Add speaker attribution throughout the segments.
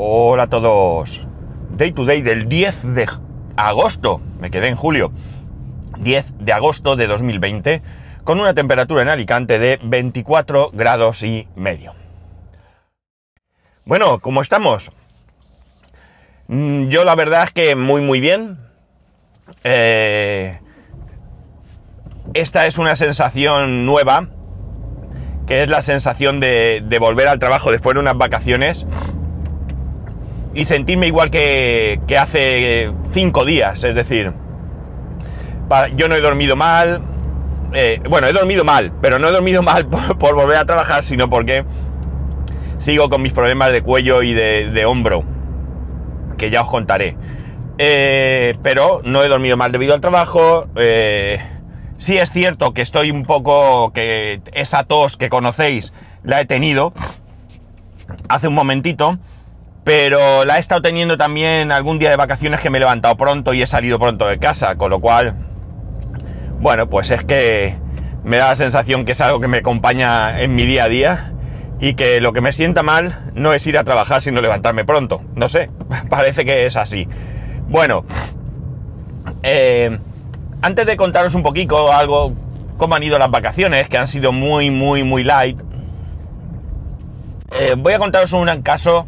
Speaker 1: Hola a todos. Day to day del 10 de agosto. Me quedé en julio. 10 de agosto de 2020 con una temperatura en Alicante de 24 grados y medio. Bueno, ¿cómo estamos? Mm, Yo la verdad es que muy muy bien. Eh, esta es una sensación nueva, que es la sensación de, de volver al trabajo después de unas vacaciones y sentirme igual que, que hace cinco días, es decir, yo no he dormido mal, eh, bueno, he dormido mal, pero no he dormido mal por, por volver a trabajar, sino porque sigo con mis problemas de cuello y de, de hombro, que ya os contaré. Eh, pero no he dormido mal debido al trabajo. eh, sí es cierto que estoy un poco, que esa tos que conocéis la he tenido hace un momentito, pero la he estado teniendo también algún día de vacaciones que me he levantado pronto y he salido pronto de casa, con lo cual, bueno, pues es que me da la sensación que es algo que me acompaña en mi día a día y que lo que me sienta mal no es ir a trabajar sino levantarme pronto. No sé, parece que es así. Bueno, eh, antes de contaros un poquito algo, cómo han ido las vacaciones, que han sido muy, muy, muy light, eh, voy a contaros un caso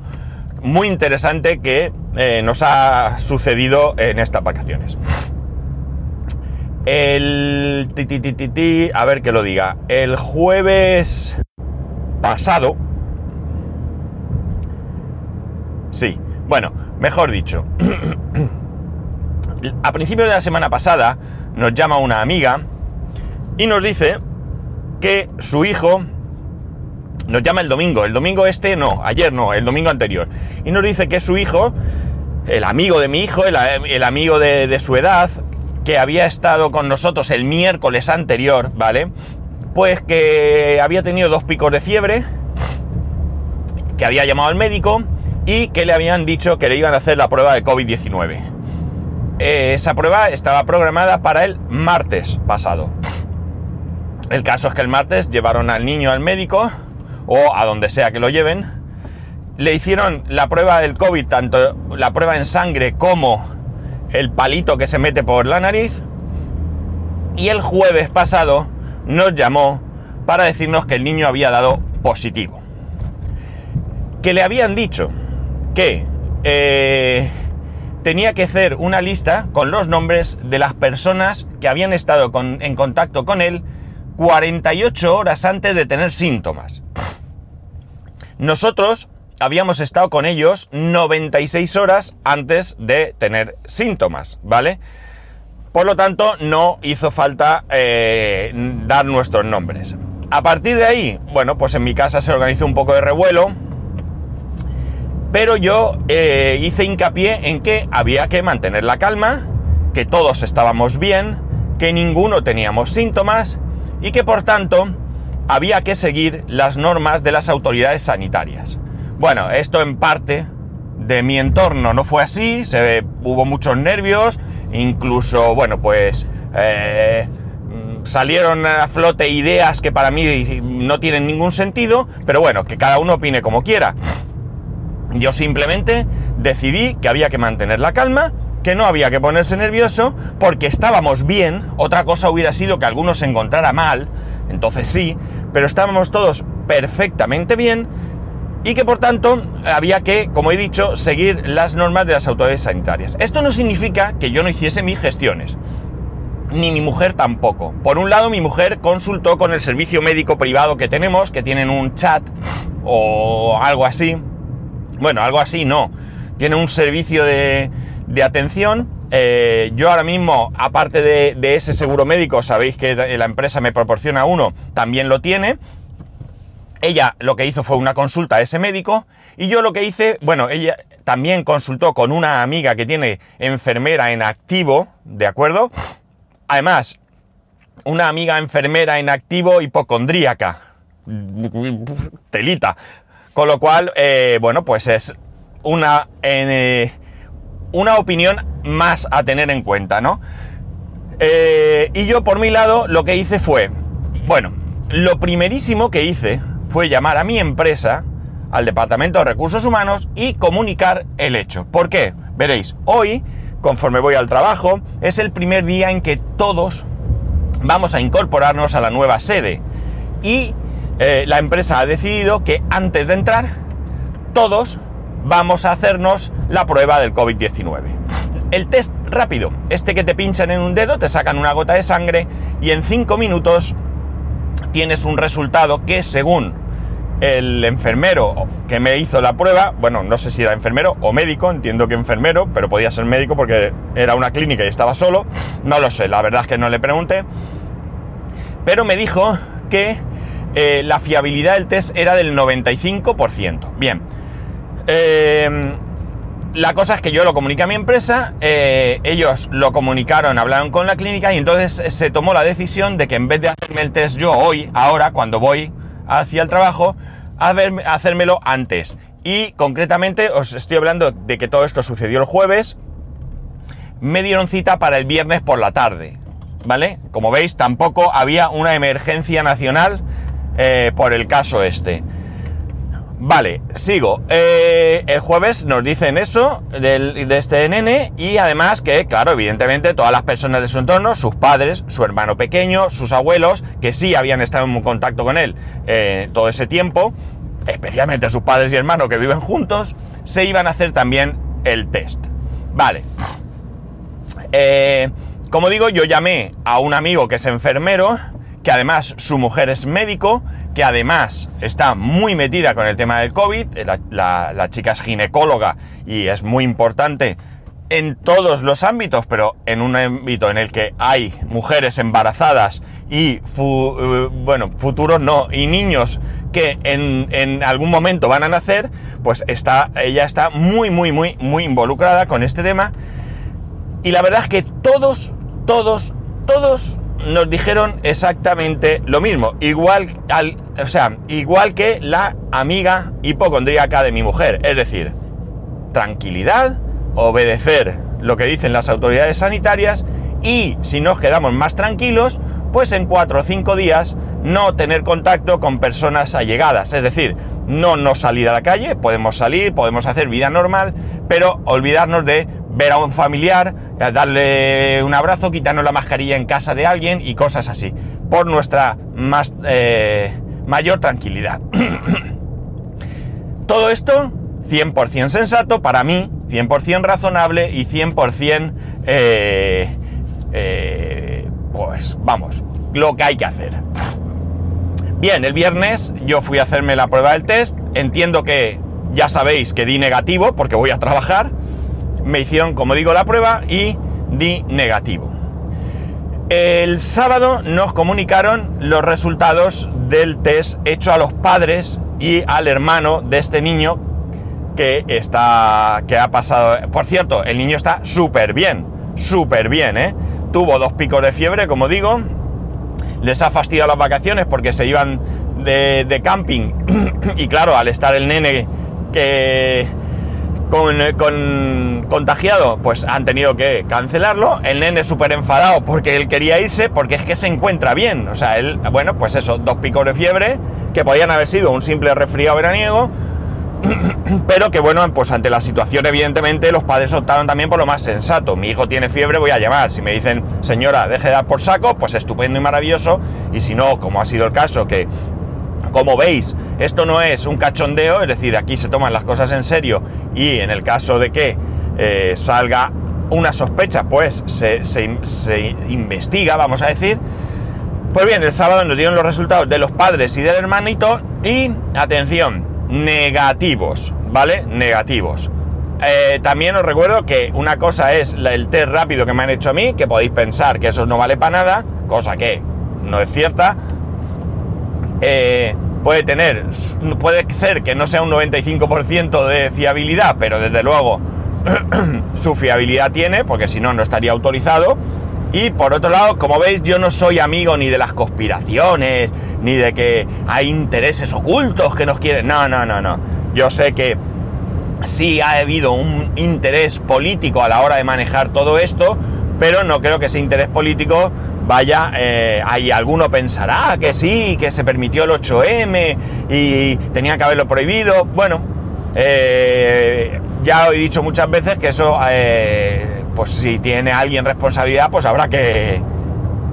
Speaker 1: muy interesante que eh, nos ha sucedido en estas vacaciones. El a ver que lo diga. El jueves pasado. Sí, bueno, mejor dicho. A principios de la semana pasada nos llama una amiga y nos dice que su hijo nos llama el domingo, el domingo este no, ayer no, el domingo anterior. Y nos dice que su hijo, el amigo de mi hijo, el, amigo de, de su edad, que había estado con nosotros el miércoles anterior, ¿vale? Pues que había tenido dos picos de fiebre, que había llamado al médico y que le habían dicho que le iban a hacer la prueba de COVID-19. Eh, esa prueba estaba programada para el martes pasado. El caso es que el martes llevaron al niño al médico o a donde sea que lo lleven. Le hicieron la prueba del COVID, tanto la prueba en sangre como el palito que se mete por la nariz. Y el jueves pasado nos llamó para decirnos que el niño había dado positivo. Que le habían dicho que eh, tenía que hacer una lista con los nombres de las personas que habían estado en contacto con él 48 horas antes de tener síntomas. Nosotros habíamos estado con ellos 96 horas antes de tener síntomas, ¿vale? Por lo tanto, no hizo falta eh, dar nuestros nombres. A partir de ahí, bueno, pues en mi casa se organizó un poco de revuelo, pero yo eh, hice hincapié en que había que mantener la calma, que todos estábamos bien, que ninguno teníamos síntomas y que por tanto había que seguir las normas de las autoridades sanitarias. Bueno, esto en parte de mi entorno no fue así, hubo muchos nervios, incluso, bueno, pues eh, salieron a flote ideas que para mí no tienen ningún sentido, pero bueno, que cada uno opine como quiera. Yo simplemente decidí que había que mantener la calma, que no había que ponerse nervioso, porque estábamos bien. Otra cosa hubiera sido que alguno se encontrara mal, entonces sí, pero estábamos todos perfectamente bien y que por tanto había que, como he dicho, seguir las normas de las autoridades sanitarias. Esto no significa que yo no hiciese mis gestiones, ni mi mujer tampoco. Por un lado, mi mujer consultó con el servicio médico privado que tenemos, que tienen un chat o algo así. Bueno, algo así no. Tiene un servicio de, de atención. Eh, yo ahora mismo, aparte de, ese seguro médico, sabéis que la empresa me proporciona uno, también lo tiene. Ella lo que hizo fue una consulta a ese médico y yo lo que hice, bueno, ella también consultó con una amiga que tiene enfermera en activo, ¿de acuerdo? Además, una amiga enfermera en activo hipocondríaca. Telita. Con lo cual, eh, bueno, pues es una, eh, una opinión más a tener en cuenta, ¿no? Eh, y yo por mi lado lo que hice fue, bueno, lo primerísimo que hice fue llamar a mi empresa al Departamento de Recursos Humanos y comunicar el hecho. ¿Por qué? Veréis, hoy, conforme voy al trabajo, es el primer día en que todos vamos a incorporarnos a la nueva sede. Y eh, la empresa ha decidido que antes de entrar, todos vamos a hacernos la prueba del COVID-19. El test rápido, este que te pinchan en un dedo, te sacan una gota de sangre y en 5 minutos tienes un resultado que según el enfermero que me hizo la prueba, bueno, no sé si era enfermero o médico, entiendo que enfermero, pero podía ser médico porque era una clínica y estaba solo, no lo sé, la verdad es que no le pregunté, pero me dijo que eh, la fiabilidad del test era del 95%. Bien, eh, la cosa es que yo lo comuniqué a mi empresa, eh, ellos lo comunicaron, hablaron con la clínica y entonces se tomó la decisión de que en vez de hacerme el test yo hoy, ahora, cuando voy hacia el trabajo, hacérmelo antes. Y concretamente os estoy hablando de que todo esto sucedió el jueves, me dieron cita para el viernes por la tarde, ¿vale? Como veis, tampoco había una emergencia nacional eh, por el caso este. Vale, sigo. Eh, el jueves nos dicen eso de este nene y además que, claro, evidentemente todas las personas de su entorno, sus padres, su hermano pequeño, sus abuelos, que sí habían estado en contacto con él eh, todo ese tiempo, especialmente sus padres y hermanos que viven juntos, se iban a hacer también el test. Vale. Eh, como digo, yo llamé a un amigo que es enfermero, que además su mujer es médico, que además está muy metida con el tema del COVID, la, chica es ginecóloga y es muy importante en todos los ámbitos, pero en un ámbito en el que hay mujeres embarazadas y eh, bueno, futuros no, y niños que en, en, algún momento van a nacer, pues está, ella está muy, muy, muy, muy involucrada con este tema. Y la verdad es que todos, todos, todos nos dijeron exactamente lo mismo, igual al, o sea, igual que la amiga hipocondríaca de mi mujer, es decir, tranquilidad, obedecer lo que dicen las autoridades sanitarias y si nos quedamos más tranquilos, pues en cuatro o cinco días no tener contacto con personas allegadas, es decir, no no salir a la calle, podemos salir, podemos hacer vida normal, pero olvidarnos de ver a un familiar, eh, darle un abrazo, quitarnos la mascarilla en casa de alguien y cosas así, por nuestra más, eh, mayor tranquilidad. Todo esto 100% sensato para mí, 100% razonable y 100% eh, pues vamos, lo que hay que hacer. Bien, el viernes yo fui a hacerme la prueba del test, entiendo que ya sabéis que di negativo porque voy a trabajar, me hicieron, como digo, la prueba y di negativo. El sábado nos comunicaron los resultados del test hecho a los padres y al hermano de este niño que está que ha pasado. Por cierto, el niño está súper bien, súper bien, ¿eh? Tuvo dos picos de fiebre, como digo. Les ha fastidiado las vacaciones porque se iban de, de camping y claro, al estar el nene que con, contagiado, pues han tenido que cancelarlo. El nene súper enfadado porque él quería irse, porque es que se encuentra bien. O sea, él, bueno, pues eso, dos picos de fiebre, que podían haber sido un simple resfriado veraniego, pero que bueno, pues ante la situación, evidentemente, los padres optaron también por lo más sensato. Mi hijo tiene fiebre, voy a llamar. Si me dicen, señora, deje de dar por saco, pues estupendo y maravilloso. Y si no, como ha sido el caso, que como veis, esto no es un cachondeo, es decir, aquí se toman las cosas en serio y en el caso de que eh, salga una sospecha, pues se, investiga, vamos a decir. Pues bien, el sábado nos dieron los resultados de los padres y del hermanito y, atención, negativos, ¿vale? Negativos. Eh, también os recuerdo que una cosa es el test rápido que me han hecho a mí, que podéis pensar que eso no vale para nada, cosa que no es cierta. Eh, puede tener, puede ser que no sea un 95% de fiabilidad, pero desde luego su fiabilidad tiene, porque si no, no estaría autorizado. Y por otro lado, como veis, yo no soy amigo ni de las conspiraciones, ni de que hay intereses ocultos que nos quieren. No, no, no, no. Yo sé que sí ha habido un interés político a la hora de manejar todo esto, pero no creo que ese interés político vaya, eh, hay alguno pensará que sí, que se permitió el 8M y tenía que haberlo prohibido. Bueno, eh, ya he dicho muchas veces que eso, eh, pues si tiene alguien responsabilidad, pues habrá que,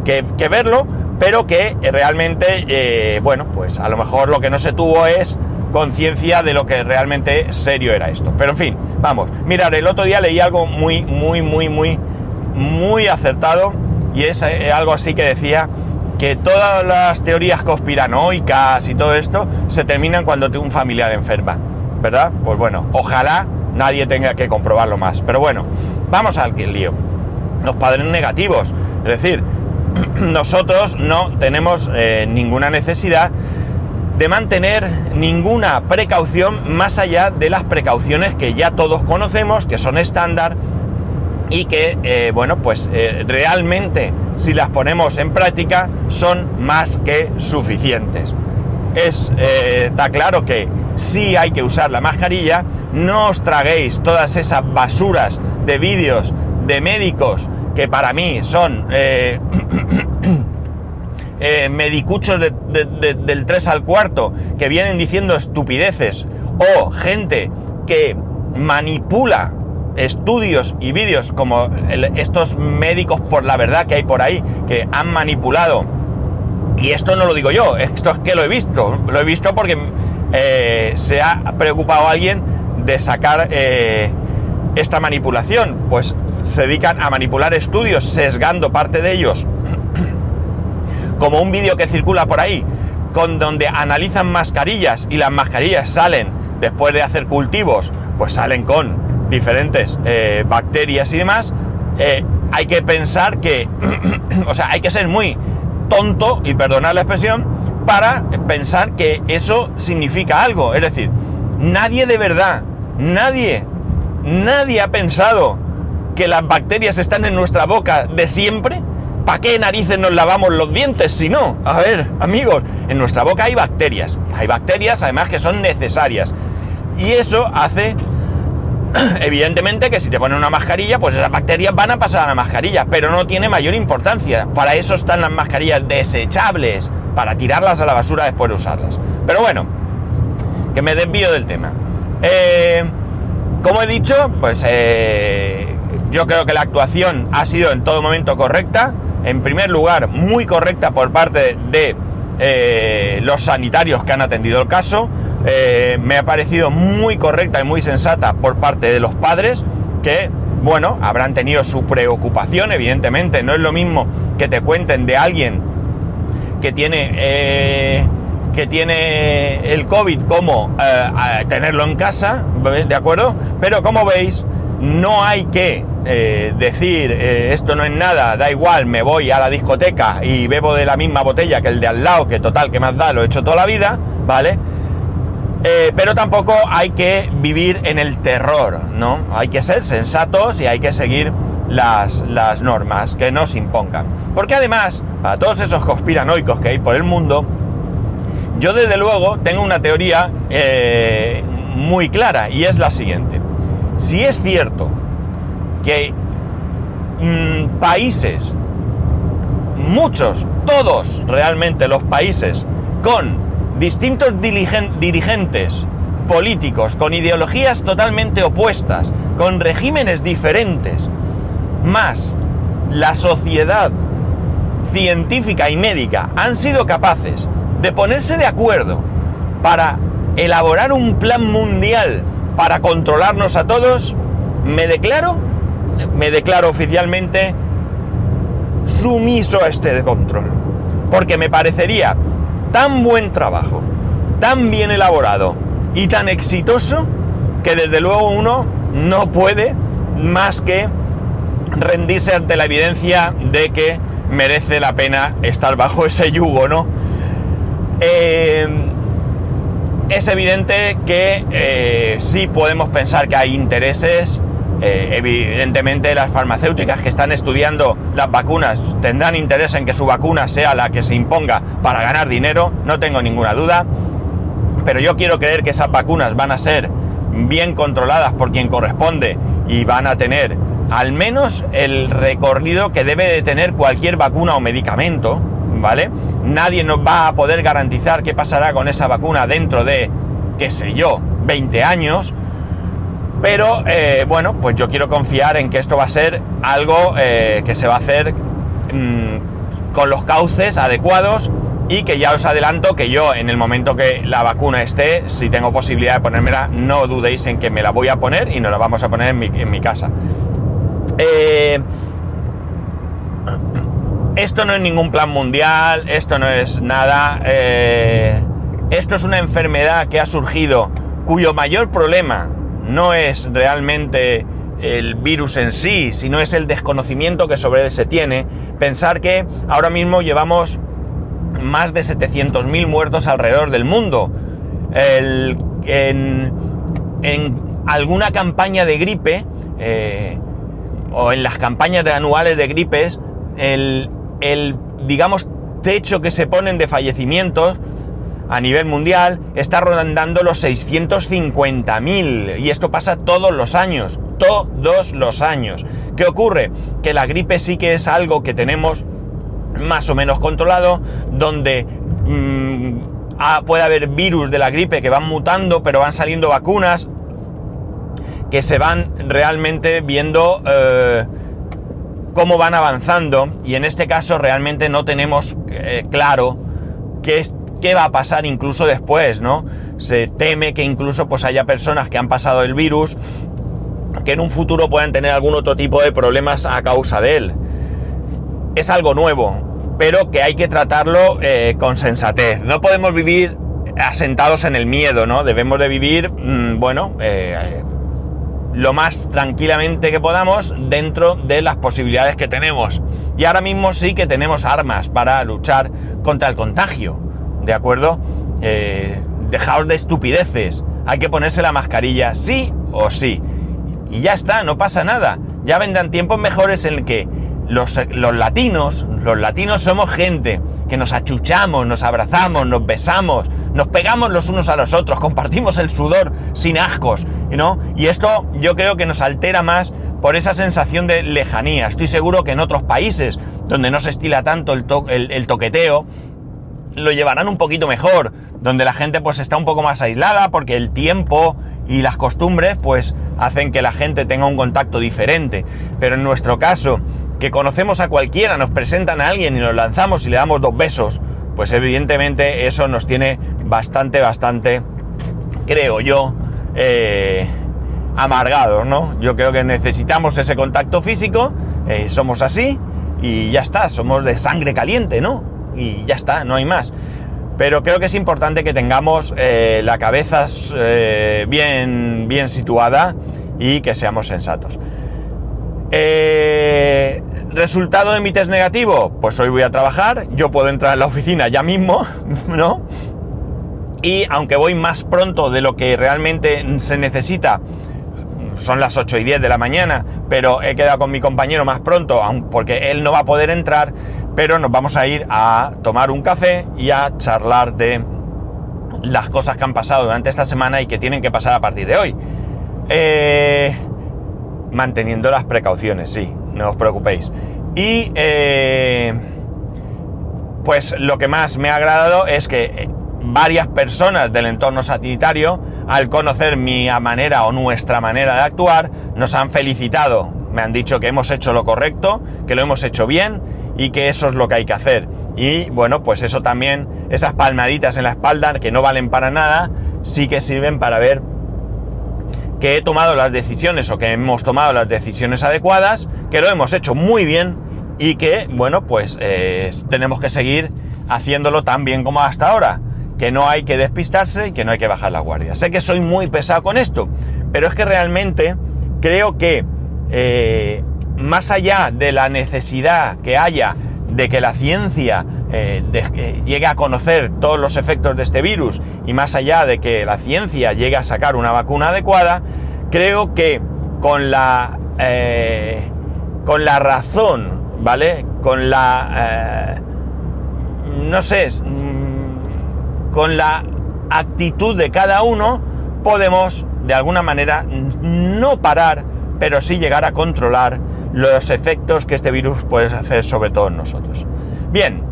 Speaker 1: que, verlo, pero que realmente, bueno, pues a lo mejor lo que no se tuvo es conciencia de lo que realmente serio era esto. Pero en fin, vamos, mirar, el otro día leí algo muy, muy, muy, muy, muy acertado y es eh, algo así que decía que todas las teorías conspiranoicas y todo esto se terminan cuando un familiar enferma, ¿verdad? Pues bueno, ojalá nadie tenga que comprobarlo más. Pero bueno, vamos al lío. Los padres negativos, es decir, nosotros no tenemos eh, ninguna necesidad de mantener ninguna precaución más allá de las precauciones que ya todos conocemos, que son estándar y que, eh, bueno, pues eh, realmente si las ponemos en práctica son más que suficientes. Es, eh, está claro que sí hay que usar la mascarilla, no os traguéis todas esas basuras de vídeos de médicos que para mí son medicuchos del 3 al cuarto que vienen diciendo estupideces o gente que manipula estudios y vídeos como estos médicos por la verdad que hay por ahí, que han manipulado, y esto no lo digo yo, esto es que lo he visto, lo he visto porque eh, se ha preocupado alguien de sacar eh, esta manipulación, pues se dedican a manipular estudios, sesgando parte de ellos, como un vídeo que circula por ahí, con donde analizan mascarillas y las mascarillas salen después de hacer cultivos, pues salen con diferentes eh, bacterias y demás, eh, hay que pensar que, o sea, hay que ser muy tonto, y perdonar la expresión, para pensar que eso significa algo. Es decir, nadie de verdad, nadie, nadie ha pensado que las bacterias están en nuestra boca de siempre. ¿Para qué narices nos lavamos los dientes si no? A ver, amigos, en nuestra boca hay bacterias. Hay bacterias además que son necesarias. Y eso hace evidentemente que si te ponen una mascarilla, pues esas bacterias van a pasar a la mascarilla, pero no tiene mayor importancia. Para eso están las mascarillas desechables, para tirarlas a la basura después de usarlas. Pero bueno, que me desvío del tema. Eh, como he dicho, pues eh, yo creo que la actuación ha sido en todo momento correcta. En primer lugar, muy correcta por parte de eh, los sanitarios que han atendido el caso. Eh, me ha parecido muy correcta y muy sensata por parte de los padres que, bueno, habrán tenido su preocupación, evidentemente. No es lo mismo que te cuenten de alguien que tiene, eh, que tiene el COVID como eh, tenerlo en casa, ¿de acuerdo? Pero como veis, no hay que decir esto no es nada, da igual, me voy a la discoteca y bebo de la misma botella que el de al lado, que total, que más da, lo he hecho toda la vida, ¿vale? Eh, pero tampoco hay que vivir en el terror, ¿no? Hay que ser sensatos y hay que seguir las, normas que nos impongan. Porque además, para todos esos conspiranoicos que hay por el mundo, yo desde luego tengo una teoría eh, muy clara y es la siguiente. Si es cierto que mm, países, muchos, todos realmente los países con distintos dirigentes políticos con ideologías totalmente opuestas, con regímenes diferentes, más la sociedad científica y médica han sido capaces de ponerse de acuerdo para elaborar un plan mundial para controlarnos a todos, me declaro, me declaro oficialmente sumiso a este control. Porque me parecería tan buen trabajo, tan bien elaborado y tan exitoso que desde luego uno no puede más que rendirse ante la evidencia de que merece la pena estar bajo ese yugo, ¿no? Eh, es evidente que eh, sí podemos pensar que hay intereses eh, evidentemente las farmacéuticas que están estudiando las vacunas tendrán interés en que su vacuna sea la que se imponga para ganar dinero, no tengo ninguna duda, pero yo quiero creer que esas vacunas van a ser bien controladas por quien corresponde y van a tener al menos el recorrido que debe de tener cualquier vacuna o medicamento, ¿vale? Nadie nos va a poder garantizar qué pasará con esa vacuna dentro de, qué sé yo, 20 años. Pero eh, bueno, pues yo quiero confiar en que esto va a ser algo eh, que se va a hacer mm, con los cauces adecuados y que ya os adelanto que yo en el momento que la vacuna esté, si tengo posibilidad de ponérmela, no dudéis en que me la voy a poner y nos la vamos a poner en mi, casa. Eh, esto no es ningún plan mundial, esto no es nada. Esto es una enfermedad que ha surgido cuyo mayor problema no es realmente el virus en sí, sino es el desconocimiento que sobre él se tiene. Pensar que ahora mismo llevamos más de 700.000 muertos alrededor del mundo. en, alguna campaña de gripe, eh, o en las campañas anuales de gripes, el, el, digamos, techo que se ponen de fallecimientos a nivel mundial está rondando los 650.000 y esto pasa todos los años, todos los años. ¿Qué ocurre? Que la gripe sí que es algo que tenemos más o menos controlado, donde mm, puede haber virus de la gripe que van mutando, pero van saliendo vacunas que se van realmente viendo eh, cómo van avanzando y en este caso realmente no tenemos eh, claro qué, qué, va a pasar incluso después, ¿no? Se teme que incluso pues haya personas que han pasado el virus que en un futuro puedan tener algún otro tipo de problemas a causa de él. Es algo nuevo, pero que hay que tratarlo eh, con sensatez. No podemos vivir asentados en el miedo, ¿no? Debemos de vivir, mm, bueno, eh, lo más tranquilamente que podamos dentro de las posibilidades que tenemos. Y ahora mismo sí que tenemos armas para luchar contra el contagio, ¿de acuerdo? Eh, de estupideces. Hay que ponerse la mascarilla sí o sí. Y ya está, no pasa nada. Ya vendrán tiempos mejores en el que los, latinos, los latinos somos gente que nos achuchamos, nos abrazamos, nos besamos, nos pegamos los unos a los otros, compartimos el sudor sin ascos, ¿no? Y esto yo creo que nos altera más por esa sensación de lejanía. Estoy seguro que en otros países donde no se estila tanto el, el, toqueteo, lo llevarán un poquito mejor, donde la gente pues está un poco más aislada porque el tiempo y las costumbres pues hacen que la gente tenga un contacto diferente. Pero en nuestro caso, que conocemos a cualquiera, nos presentan a alguien y nos lanzamos y le damos dos besos, pues evidentemente eso nos tiene bastante, bastante, creo yo, eh, amargados, ¿no? Yo creo que necesitamos ese contacto físico, eh, somos así y ya está, somos de sangre caliente, ¿no? Y ya está, no hay más. Pero creo que es importante que tengamos eh, la cabeza bien, bien situada y que seamos sensatos. Eh, ¿Resultado de mi test negativo? Pues hoy voy a trabajar, yo puedo entrar en la oficina ya mismo, ¿no? Y aunque voy más pronto de lo que realmente se necesita, son las 8 y 10 de la mañana, pero he quedado con mi compañero más pronto, porque él no va a poder entrar, pero nos vamos a ir a tomar un café y a charlar de las cosas que han pasado durante esta semana y que tienen que pasar a partir de hoy. Eh, manteniendo las precauciones, sí, no os preocupéis. Y eh, pues lo que más me ha agradado es que eh, varias personas del entorno sanitario, al conocer mi manera o nuestra manera de actuar, nos han felicitado. Me han dicho que hemos hecho lo correcto, que lo hemos hecho bien y que eso es lo que hay que hacer. Y bueno, pues eso también, esas palmaditas en la espalda que no valen para nada, sí que sirven para ver que he tomado las decisiones o que hemos tomado las decisiones adecuadas, que lo hemos hecho muy bien y que, bueno, pues eh, tenemos que seguir haciéndolo tan bien como hasta ahora, que no hay que despistarse y que no hay que bajar la guardia. Sé que soy muy pesado con esto, pero es que realmente creo que eh, más allá de la necesidad que haya de que la ciencia eh, llegue a conocer todos los efectos de este virus y más allá de que la ciencia llegue a sacar una vacuna adecuada, creo que con la, eh, con la razón, ¿vale? Con la, eh, no sé, mm, con la actitud de cada uno, podemos de alguna manera no parar, pero sí llegar a controlar los efectos que este virus puede hacer sobre todos nosotros. Bien,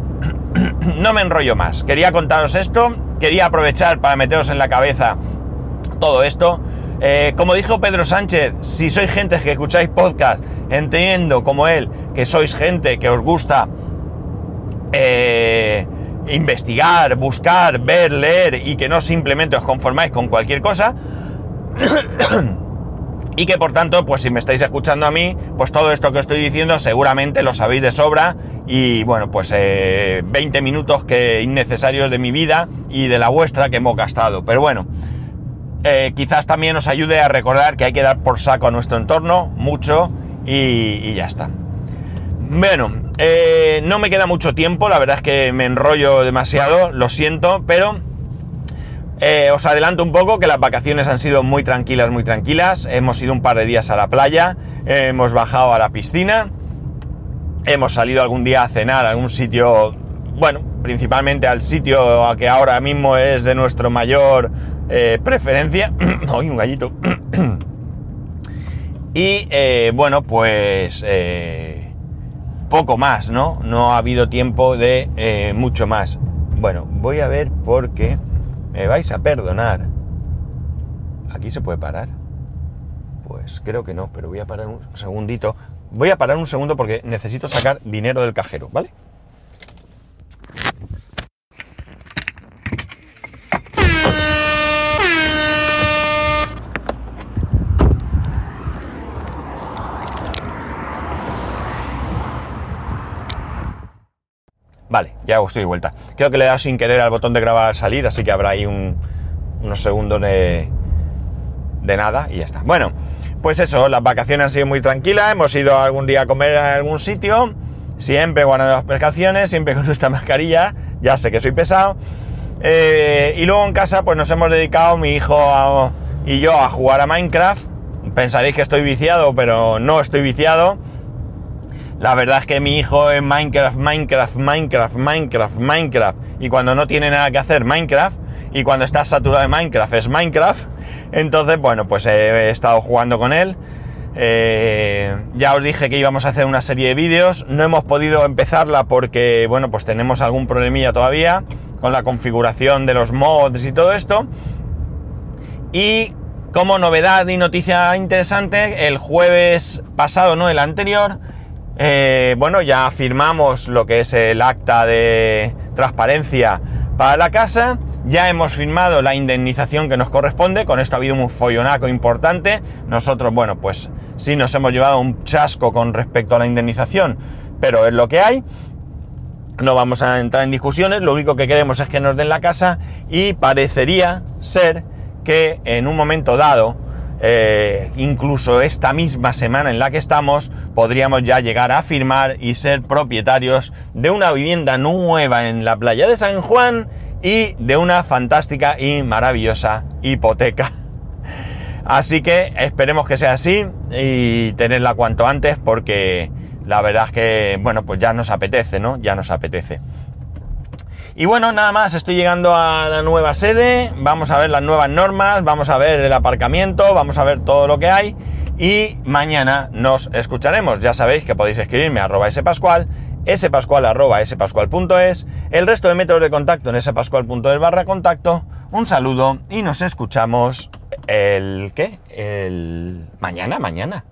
Speaker 1: no me enrollo más. Quería contaros esto, quería aprovechar para meteros en la cabeza todo esto. Eh, como dijo Pedro Sánchez, si sois gente que escucháis podcast, entiendo como él que sois gente que os gusta eh, investigar, buscar, ver, leer y que no simplemente os conformáis con cualquier cosa. y que por tanto, pues si me estáis escuchando a mí, pues todo esto que estoy diciendo seguramente lo sabéis de sobra y bueno, pues 20 eh, minutos que innecesarios de mi vida y de la vuestra que hemos gastado. Pero bueno, eh, quizás también os ayude a recordar que hay que dar por saco a nuestro entorno mucho y, ya está. Bueno, eh, no me queda mucho tiempo, la verdad es que me enrollo demasiado, lo siento, pero eh, os adelanto un poco que las vacaciones han sido muy tranquilas, muy tranquilas. Hemos ido un par de días a la playa, hemos bajado a la piscina, hemos salido algún día a cenar a algún sitio, bueno, principalmente al sitio a que ahora mismo es de nuestro mayor eh, preferencia. Hoy un gallito. y eh, bueno, pues poco más, ¿no? No ha habido tiempo de mucho más. Bueno, voy a ver por qué... Me vais a perdonar. ¿Aquí se puede parar? Pues creo que no, pero voy a parar un segundito. Voy a parar un segundo porque necesito sacar dinero del cajero, ¿vale? Vale, ya estoy de vuelta. Creo que le he dado sin querer al botón de grabar salir, así que habrá ahí unos segundos de, de nada y ya está. Bueno, pues eso, las vacaciones han sido muy tranquilas, hemos ido algún día a comer a algún sitio, siempre guardando las precauciones, siempre con nuestra mascarilla, ya sé que soy pesado. Eh, y luego en casa pues nos hemos dedicado mi hijo y yo a jugar a Minecraft. Pensaréis que estoy viciado, pero no estoy viciado la verdad es que mi hijo es Minecraft, Minecraft, Minecraft, Minecraft, Minecraft. Y cuando no tiene nada que hacer, Minecraft. Y cuando está saturado de Minecraft, es Minecraft. Entonces, bueno, pues he, estado jugando con él. Eh, ya os dije que íbamos a hacer una serie de vídeos. No hemos podido empezarla porque, bueno, pues tenemos algún problemilla todavía con la configuración de los mods y todo esto. Y como novedad y noticia interesante, el jueves pasado, no el anterior, eh, bueno, ya firmamos lo que es el acta de transparencia para la casa. Ya hemos firmado la indemnización que nos corresponde. Con esto ha habido un follonaco importante. Nosotros, bueno, pues sí nos hemos llevado un chasco con respecto a la indemnización, pero es lo que hay. No vamos a entrar en discusiones. Lo único que queremos es que nos den la casa y parecería ser que en un momento dado eh, incluso esta misma semana en la que estamos, podríamos ya llegar a firmar y ser propietarios de una vivienda nueva en la playa de San Juan y de una fantástica y maravillosa hipoteca. Así que esperemos que sea así y tenerla cuanto antes porque la verdad es que, bueno, pues ya nos apetece, ¿no? Ya nos apetece. Y bueno, nada más, estoy llegando a la nueva sede, vamos a ver las nuevas normas, vamos a ver el aparcamiento, vamos a ver todo lo que hay y mañana nos escucharemos. Ya sabéis que podéis escribirme a arroba spascual, spascual arroba spascual.es, el resto de métodos de contacto en spascual.es barra contacto. Un saludo y nos escuchamos el... ¿qué? El... mañana, mañana.